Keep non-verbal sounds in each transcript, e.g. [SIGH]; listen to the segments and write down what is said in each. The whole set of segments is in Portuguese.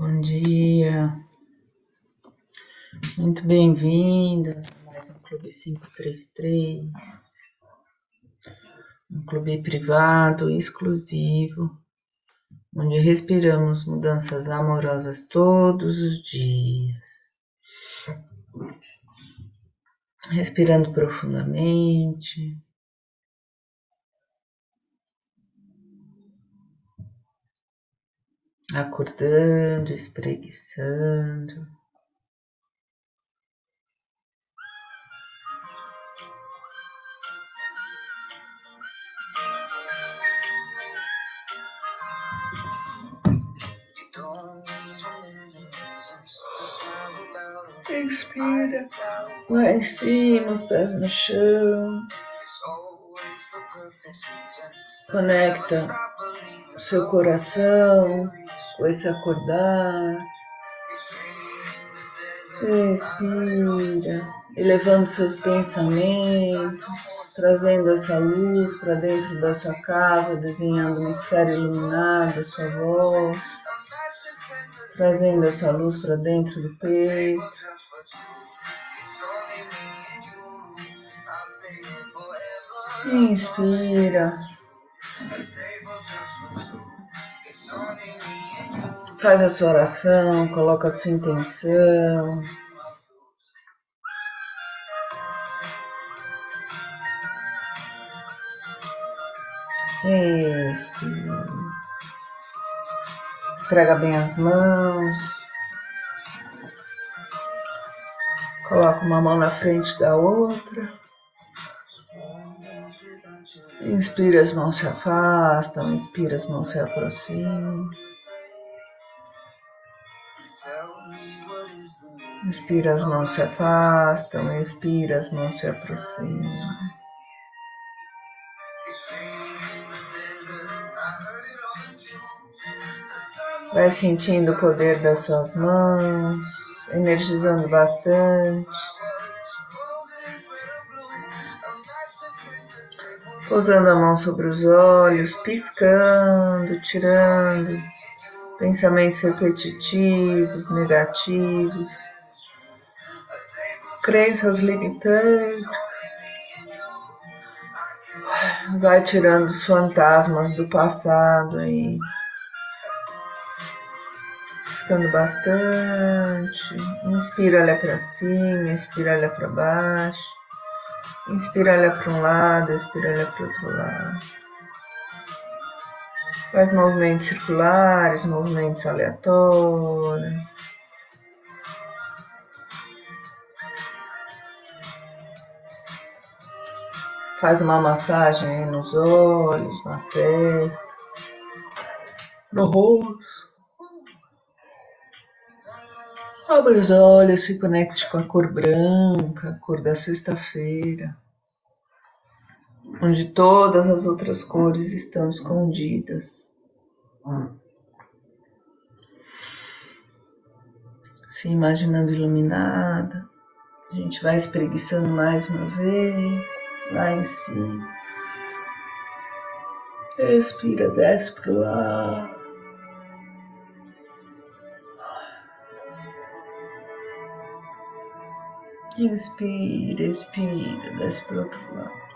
Bom dia, muito bem-vindas a mais um Clube 533, um clube privado, exclusivo, onde respiramos mudanças amorosas todos os dias. Respirando profundamente. Acordando, espreguiçando. Inspira lá em cima, os pés no chão. Conecta o seu coração com esse acordar. Respira, elevando seus pensamentos, trazendo essa luz para dentro da sua casa, desenhando uma esfera iluminada à sua volta, trazendo essa luz para dentro do peito. Inspira. Faz a sua oração, coloca a sua intenção. Respira. Esfrega bem as mãos. Coloca uma mão na frente da outra. Inspira, as mãos se afastam, inspira, as mãos se aproximam. Inspira, as mãos se afastam, expira, as mãos se aproximam. Vai sentindo o poder das suas mãos, energizando bastante. Pousando a mão sobre os olhos, piscando, tirando pensamentos repetitivos, negativos, crenças limitantes. Vai tirando os fantasmas do passado aí. Piscando bastante. Inspira, olha para cima, expira, olha para baixo. Inspira, olha para um lado, expira, olha para outro lado. Faz movimentos circulares, movimentos aleatórios. Faz uma massagem nos olhos, na testa, no rosto. Abre os olhos, se conecte com a cor branca, a cor da sexta-feira, onde todas as outras cores estão escondidas. Se imaginando iluminada, a gente vai espreguiçando mais uma vez, lá em cima. Respira, desce pro lado. Inspira, expira, desce para o outro lado.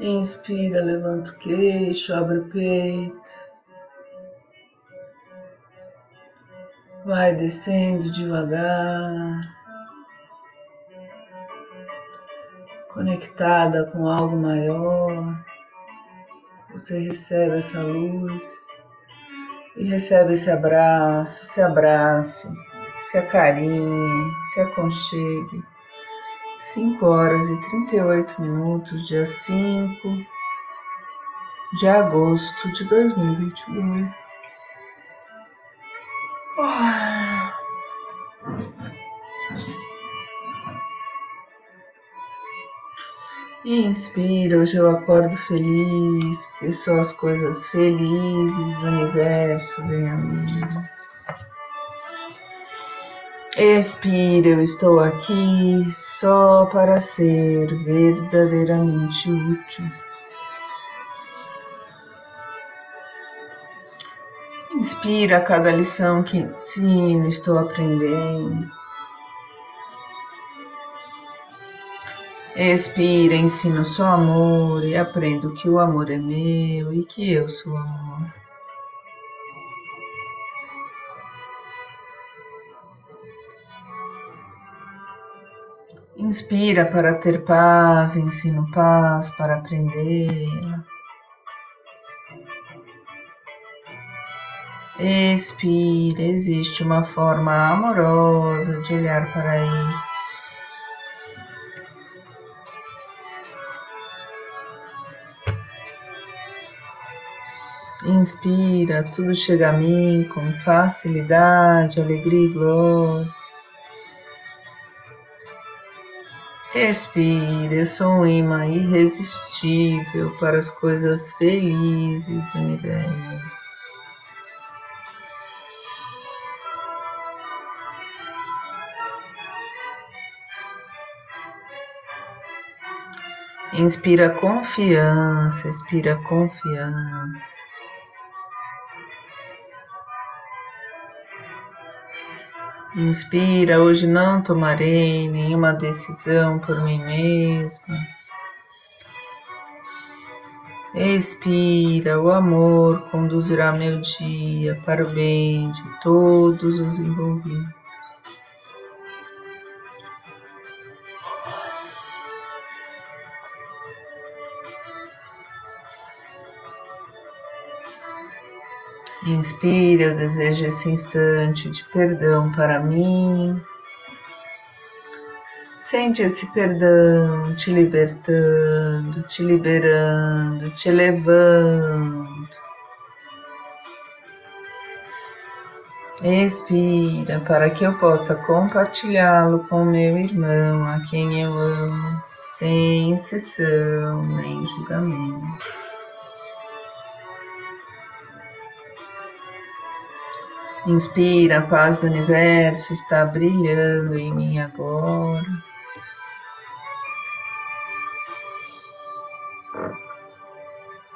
Inspira, levanta o queixo, abre o peito. Vai descendo devagar. Conectada com algo maior. Você recebe essa luz e recebe esse abraço, se abrace, se acarinhe, se aconchegue. 5 horas e 38 minutos, dia 5 de agosto de 2022. Ah. Inspira, hoje eu acordo feliz, porque as coisas felizes do universo vêm a mim. Expira, eu estou aqui só para ser verdadeiramente útil. Inspira cada lição que ensino, estou aprendendo. Expira, ensino só amor e aprendo que o amor é meu e que eu sou amor. Inspira para ter paz, ensino paz para aprender. Expira, existe uma forma amorosa de olhar para isso. Inspira, tudo chega a mim com facilidade, alegria e glória. Respire, eu sou um imã irresistível para as coisas felizes do universo. Inspira confiança, expira confiança. Inspira, hoje não tomarei nenhuma decisão por mim mesma. Expira, o amor conduzirá meu dia para o bem de todos os envolvidos. Inspire, eu desejo esse instante de perdão para mim. Sente esse perdão te libertando, te liberando, te elevando. Expira para que eu possa compartilhá-lo com meu irmão, a quem eu amo, sem exceção nem julgamento. Inspira, a paz do universo está brilhando em mim agora.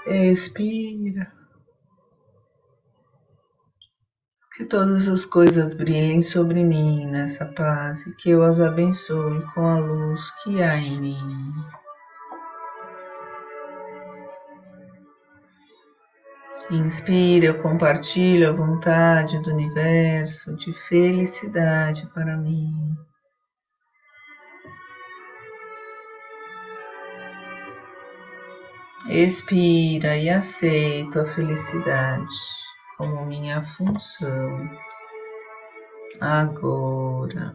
Expira. Que todas as coisas brilhem sobre mim nessa paz e que eu as abençoe com a luz que há em mim. Inspira, eu compartilho a vontade do universo de felicidade para mim. Expira e aceito a felicidade como minha função agora.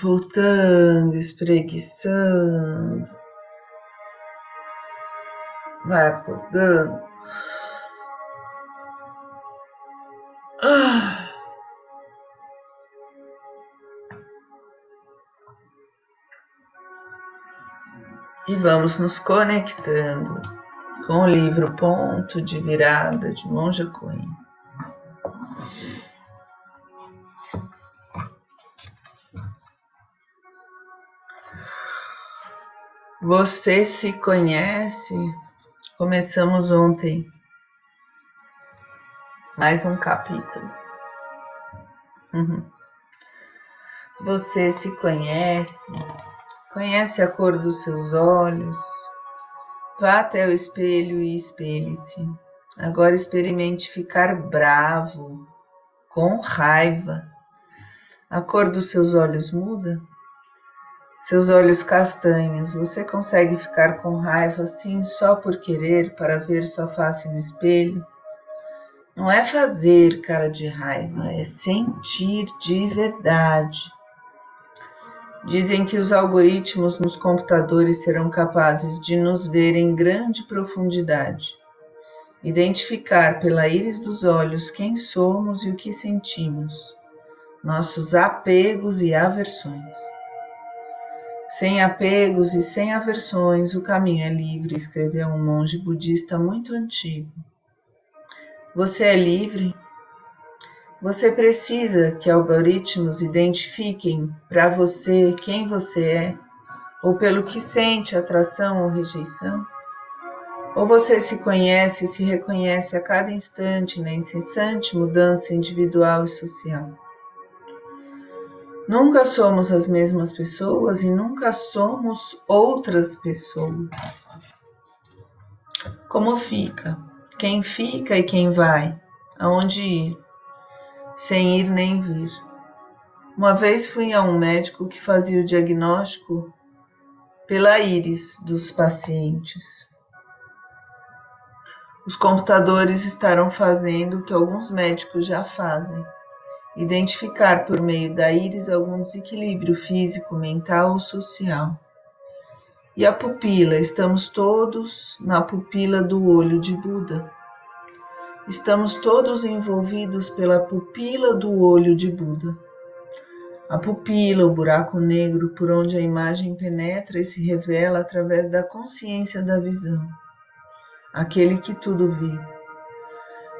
Voltando, espreguiçando. Vai acordando. Ah. E vamos nos conectando com o livro Ponto de Virada de Monja Coen. Você se conhece? Começamos ontem mais um capítulo. Uhum. Você se conhece? Conhece a cor dos seus olhos? Vá até o espelho e espelhe-se. Agora experimente ficar bravo, com raiva. A cor dos seus olhos muda? Seus olhos castanhos, você consegue ficar com raiva assim só por querer para ver sua face no espelho? Não é fazer cara de raiva, é sentir de verdade. Dizem que os algoritmos nos computadores serão capazes de nos ver em grande profundidade. identificar pela íris dos olhos quem somos e o que sentimos, nossos apegos e aversões. Sem apegos e sem aversões, o caminho é livre, escreveu um monge budista muito antigo. Você é livre? Você precisa que algoritmos identifiquem para você quem você é, ou pelo que sente atração ou rejeição? Ou você se conhece e se reconhece a cada instante na incessante mudança individual e social? Nunca somos as mesmas pessoas e nunca somos outras pessoas. Como fica? Quem fica e quem vai? Aonde ir? Sem ir nem vir. Uma vez fui a um médico que fazia o diagnóstico pela íris dos pacientes. Os computadores estarão fazendo o que alguns médicos já fazem: identificar por meio da íris algum desequilíbrio físico, mental ou social. E a pupila, estamos todos na pupila do olho de Buda. Estamos todos envolvidos pela pupila do olho de Buda. A pupila, o buraco negro por onde a imagem penetra e se revela através da consciência da visão aquele que tudo vê.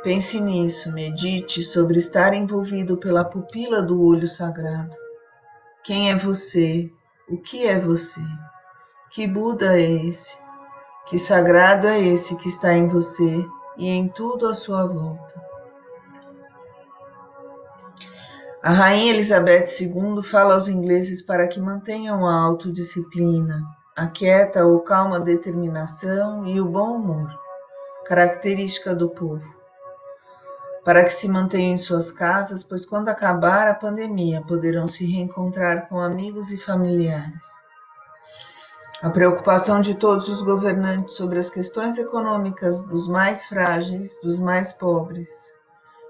Pense nisso, medite sobre estar envolvido pela pupila do olho sagrado. Quem é você? O que é você? Que Buda é esse? Que sagrado é esse que está em você e em tudo à sua volta? A Rainha Elizabeth II fala aos ingleses para que mantenham a autodisciplina, a quieta ou calma determinação e o bom humor, característica do povo, para que se mantenham em suas casas, pois quando acabar a pandemia poderão se reencontrar com amigos e familiares. A preocupação de todos os governantes sobre as questões econômicas dos mais frágeis, dos mais pobres.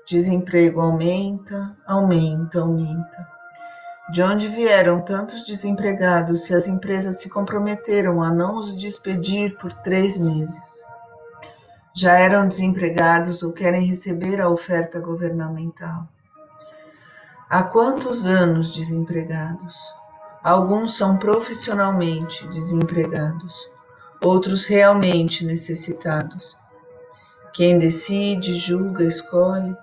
Desemprego aumenta, aumenta, aumenta. De onde vieram tantos desempregados se as empresas se comprometeram a não os despedir por três meses? Já eram desempregados ou querem receber a oferta governamental? Há quantos anos desempregados? Alguns são profissionalmente desempregados, outros realmente necessitados. Quem decide, julga, escolhe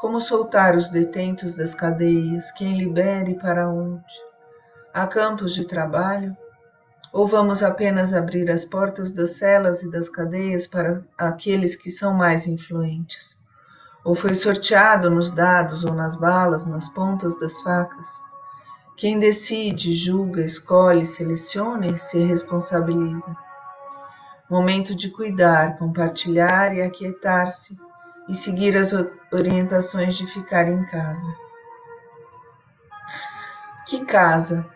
como soltar os detentos das cadeias? Quem libere para onde? Há campos de trabalho? Ou vamos apenas abrir as portas das celas e das cadeias para aqueles que são mais influentes? Ou foi sorteado nos dados ou nas balas, nas pontas das facas? Quem decide, julga, escolhe, seleciona e se responsabiliza. Momento de cuidar, compartilhar e aquietar-se e seguir as orientações de ficar em casa. Que casa?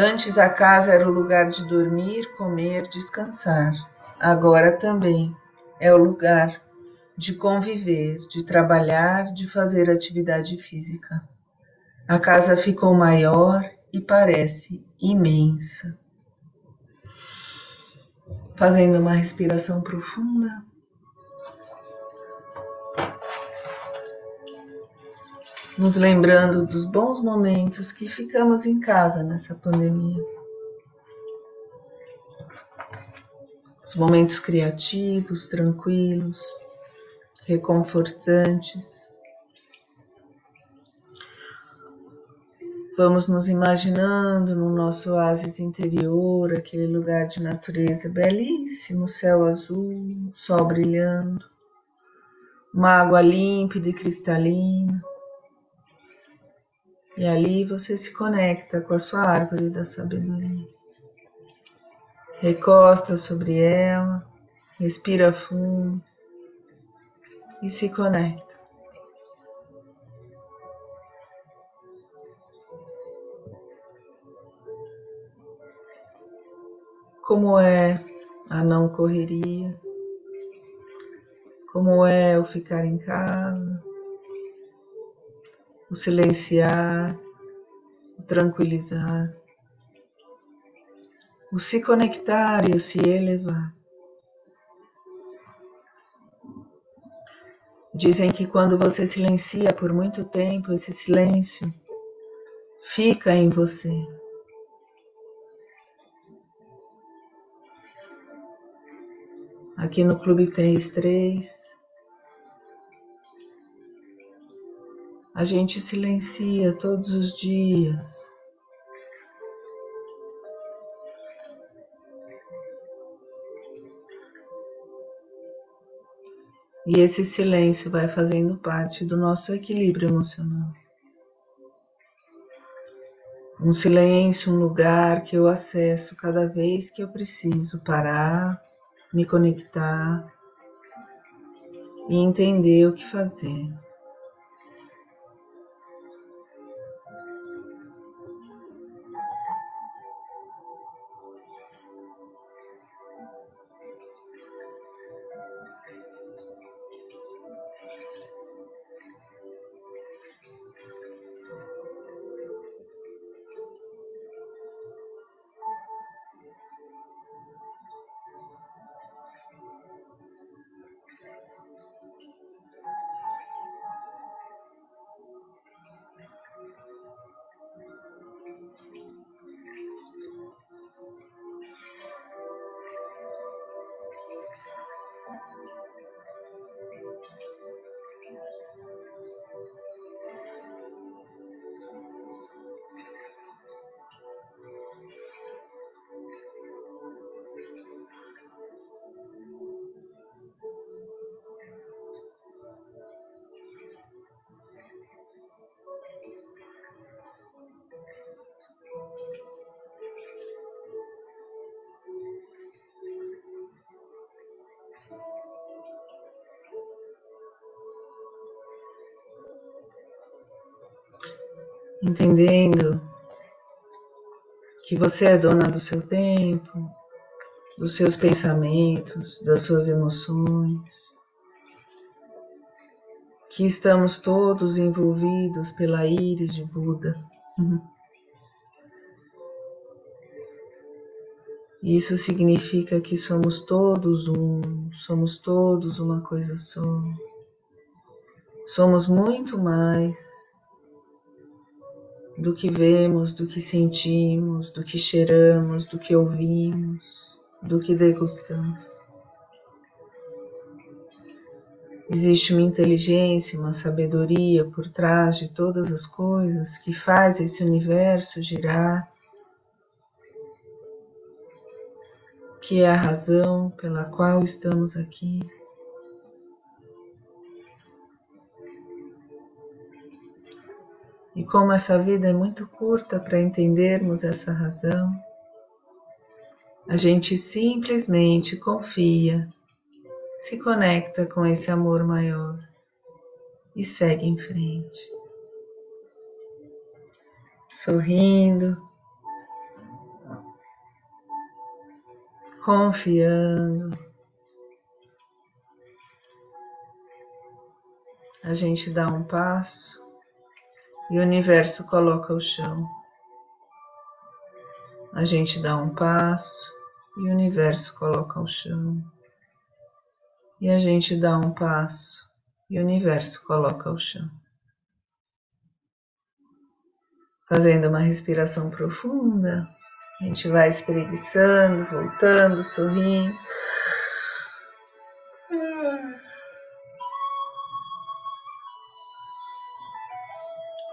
Antes a casa era o lugar de dormir, comer, descansar. Agora também é o lugar de conviver, de trabalhar, de fazer atividade física. A casa ficou maior e parece imensa. Fazendo uma respiração profunda. Nos lembrando dos bons momentos que ficamos em casa nessa pandemia. Os momentos criativos, tranquilos, reconfortantes. Vamos nos imaginando no nosso oásis interior, aquele lugar de natureza belíssimo, céu azul, sol brilhando, uma água límpida e cristalina. E ali você se conecta com a sua árvore da sabedoria. Recosta sobre ela, respira fundo e se conecta. Como é a não correria? Como é o ficar em casa? O silenciar, o tranquilizar, o se conectar e o se elevar. Dizem que quando você silencia por muito tempo, esse silêncio fica em você. Aqui no Clube 33, a gente silencia todos os dias. E esse silêncio vai fazendo parte do nosso equilíbrio emocional. Um silêncio, um lugar que eu acesso cada vez que eu preciso parar, me conectar e entender o que fazer. Entendendo que você é dona do seu tempo, dos seus pensamentos, das suas emoções, que estamos todos envolvidos pela íris de Buda. Isso significa que somos todos um, somos todos uma coisa só. Somos muito mais do que vemos, do que sentimos, do que cheiramos, do que ouvimos, do que degustamos. Existe uma inteligência, uma sabedoria por trás de todas as coisas que faz esse universo girar, que é a razão pela qual estamos aqui. E como essa vida é muito curta para entendermos essa razão, a gente simplesmente confia, se conecta com esse amor maior e segue em frente. Sorrindo, confiando. A gente dá um passo e o universo coloca o chão. A gente dá um passo e o universo coloca o chão. E a gente dá um passo e o universo coloca o chão. Fazendo uma respiração profunda, a gente vai espreguiçando, voltando, sorrindo.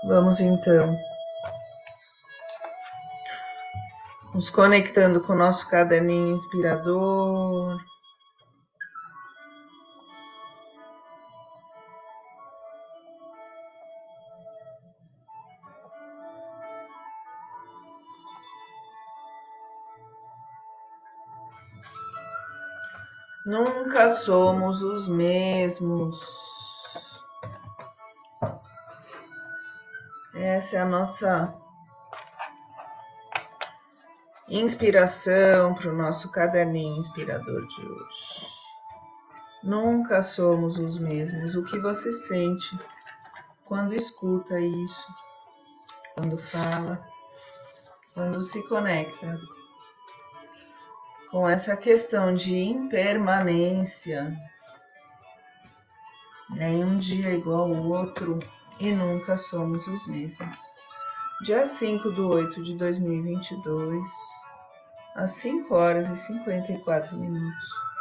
Vamos então nos conectando com o nosso caderninho inspirador. Nunca somos os mesmos. Essa é a nossa inspiração para o nosso caderninho inspirador de hoje. Nunca somos os mesmos. O que você sente quando escuta isso, quando fala, quando se conecta com essa questão de impermanência, Nenhum dia é igual ao outro e nunca somos os mesmos. Dia 5 de 8 de 2022, às 5 horas e 54 minutos.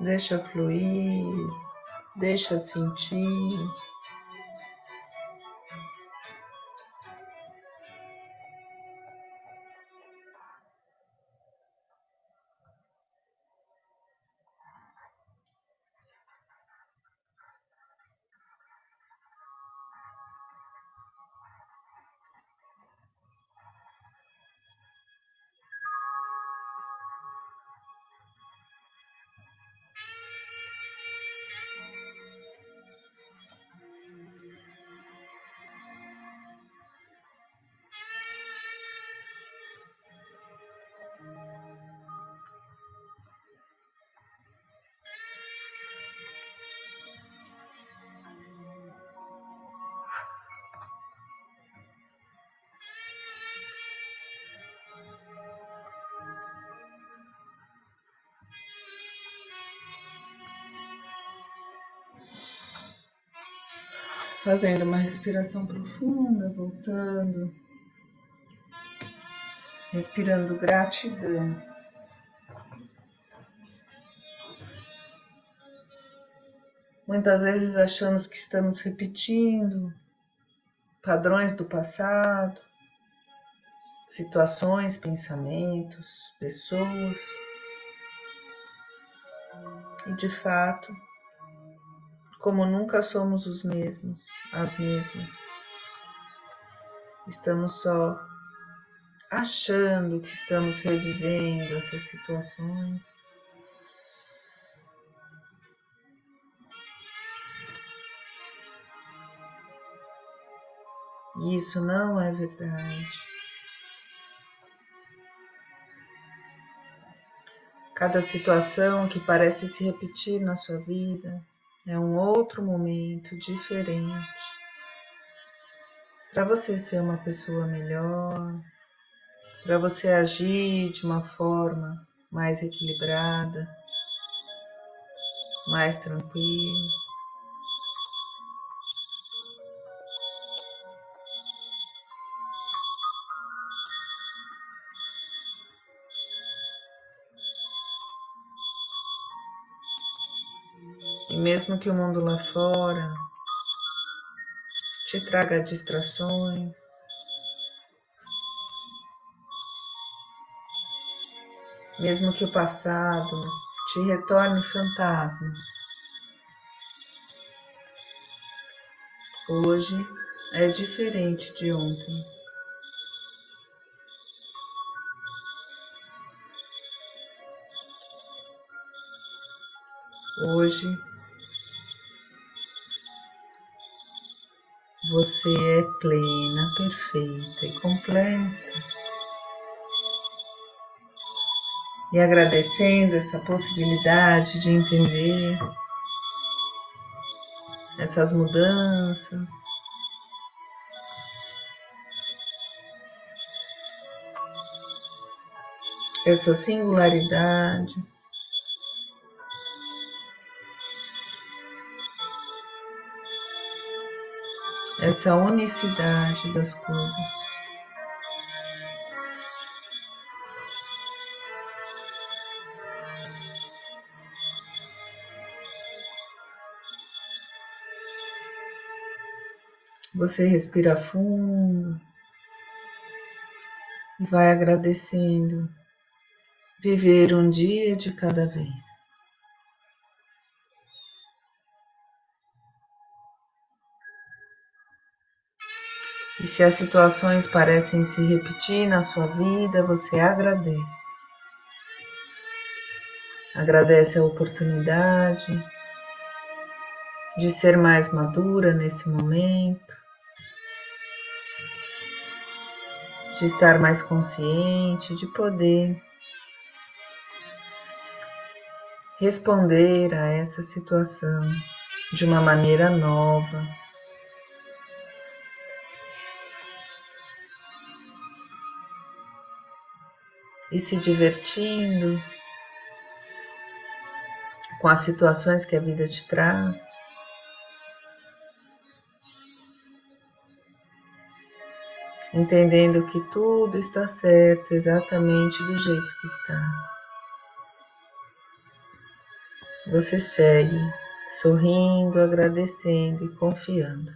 Deixa fluir, deixa sentir. Fazendo uma respiração profunda, voltando, respirando gratidão. Muitas vezes achamos que estamos repetindo padrões do passado, situações, pensamentos, pessoas. E de fato, como nunca somos os mesmos, as mesmas. Estamos só achando que estamos revivendo essas situações. E isso não é verdade. Cada situação que parece se repetir na sua vida é um outro momento diferente para você ser uma pessoa melhor, para você agir de uma forma mais equilibrada, mais tranquila. Mesmo que o mundo lá fora te traga distrações, mesmo que o passado te retorne fantasmas. Hoje é diferente de ontem. Hoje você é plena, perfeita e completa. e agradecendo essa possibilidade de entender essas mudanças. Essas singularidades. Essa unicidade das coisas. Você respira fundo e vai agradecendo viver um dia de cada vez. E se as situações parecem se repetir na sua vida, você agradece. Agradece a oportunidade de ser mais madura nesse momento. de estar mais consciente, de poder responder a essa situação de uma maneira nova. E se divertindo com as situações que a vida te traz. entendendo que tudo está certo exatamente do jeito que está. Você segue sorrindo, agradecendo e confiando.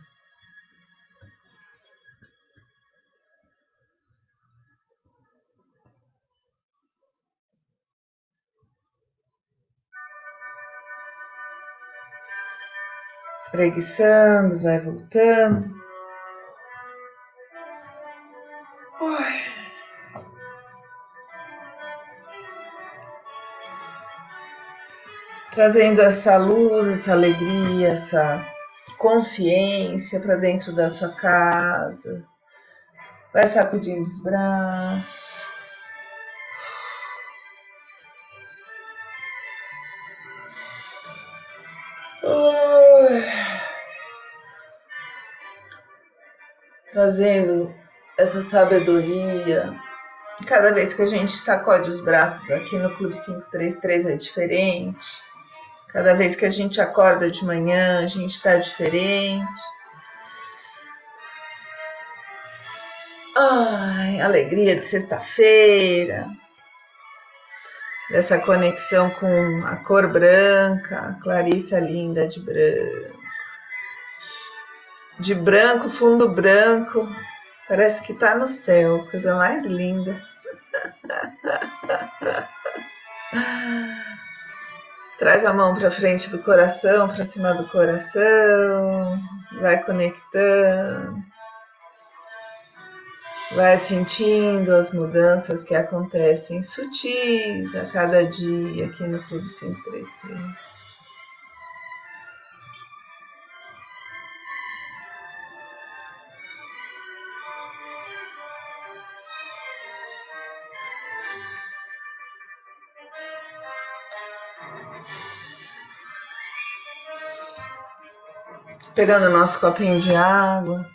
Espreguiçando, vai voltando. trazendo essa luz, essa alegria, essa consciência para dentro da sua casa. Vai sacudindo os braços. Trazendo essa sabedoria. Cada vez que a gente sacode os braços aqui no Clube 533 é diferente. Cada vez que a gente acorda de manhã, a gente está diferente. Ai, alegria de sexta-feira, dessa conexão com a cor branca, Clarissa linda de branco. De branco, fundo branco, parece que tá no céu, coisa mais linda. [LAUGHS] Traz a mão para frente do coração, para cima do coração, vai conectando, vai sentindo as mudanças que acontecem sutis a cada dia aqui no Clube 533. Pegando nosso copinho de água.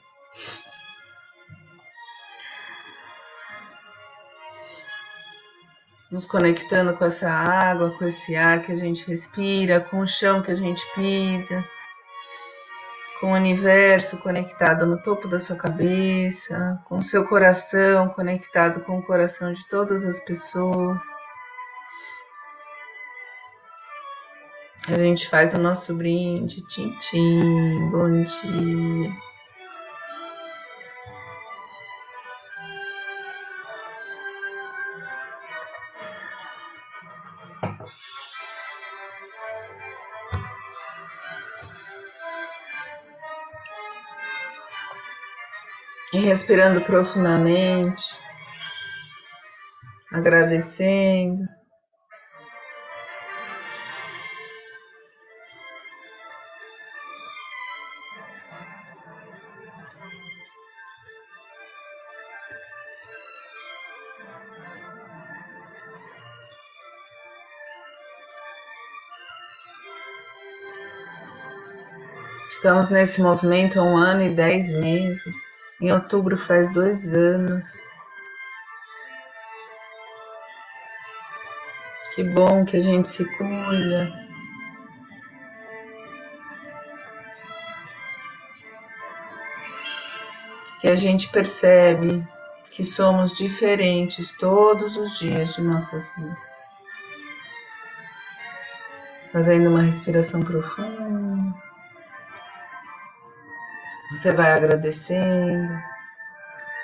Nos conectando com essa água, com esse ar que a gente respira, com o chão que a gente pisa com o universo conectado no topo da sua cabeça, com o seu coração conectado com o coração de todas as pessoas. A gente faz o nosso brinde, tintim, bom dia. E respirando profundamente, agradecendo. Estamos nesse movimento há um ano e dez meses. Em outubro faz dois anos. Que bom que a gente se cuida. Que a gente percebe que somos diferentes todos os dias de nossas vidas. Fazendo uma respiração profunda. Você vai agradecendo,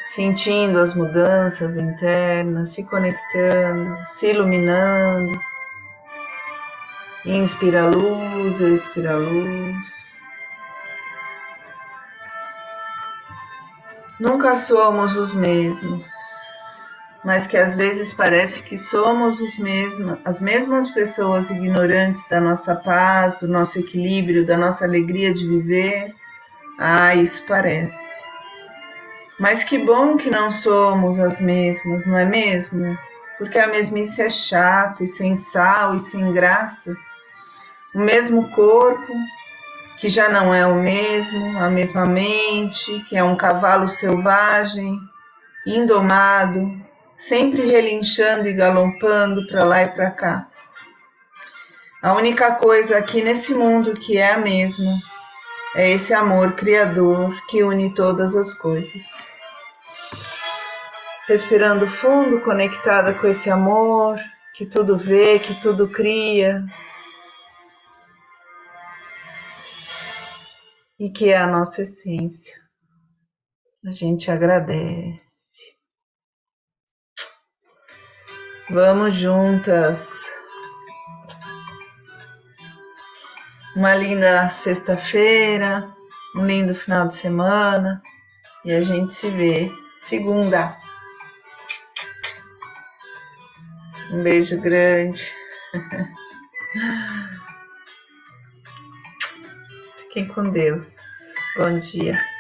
sentindo as mudanças internas, se conectando, se iluminando. Inspira luz, expira luz. Nunca somos os mesmos, mas que às vezes parece que somos os mesmos, as mesmas pessoas ignorantes da nossa paz, do nosso equilíbrio, da nossa alegria de viver ah, isso parece. Mas que bom que não somos as mesmas, não é mesmo? Porque a mesmice é chata e sem sal e sem graça. O mesmo corpo, que já não é o mesmo, a mesma mente, que é um cavalo selvagem, indomado, sempre relinchando e galompando para lá e para cá. A única coisa aqui nesse mundo que é a mesma é esse amor criador que une todas as coisas. Respirando fundo, conectada com esse amor que tudo vê, que tudo cria. E que é a nossa essência. A gente agradece. Vamos juntas uma linda sexta-feira, um lindo final de semana e a gente se vê segunda. Um beijo grande. [LAUGHS] Fiquem com Deus. Bom dia.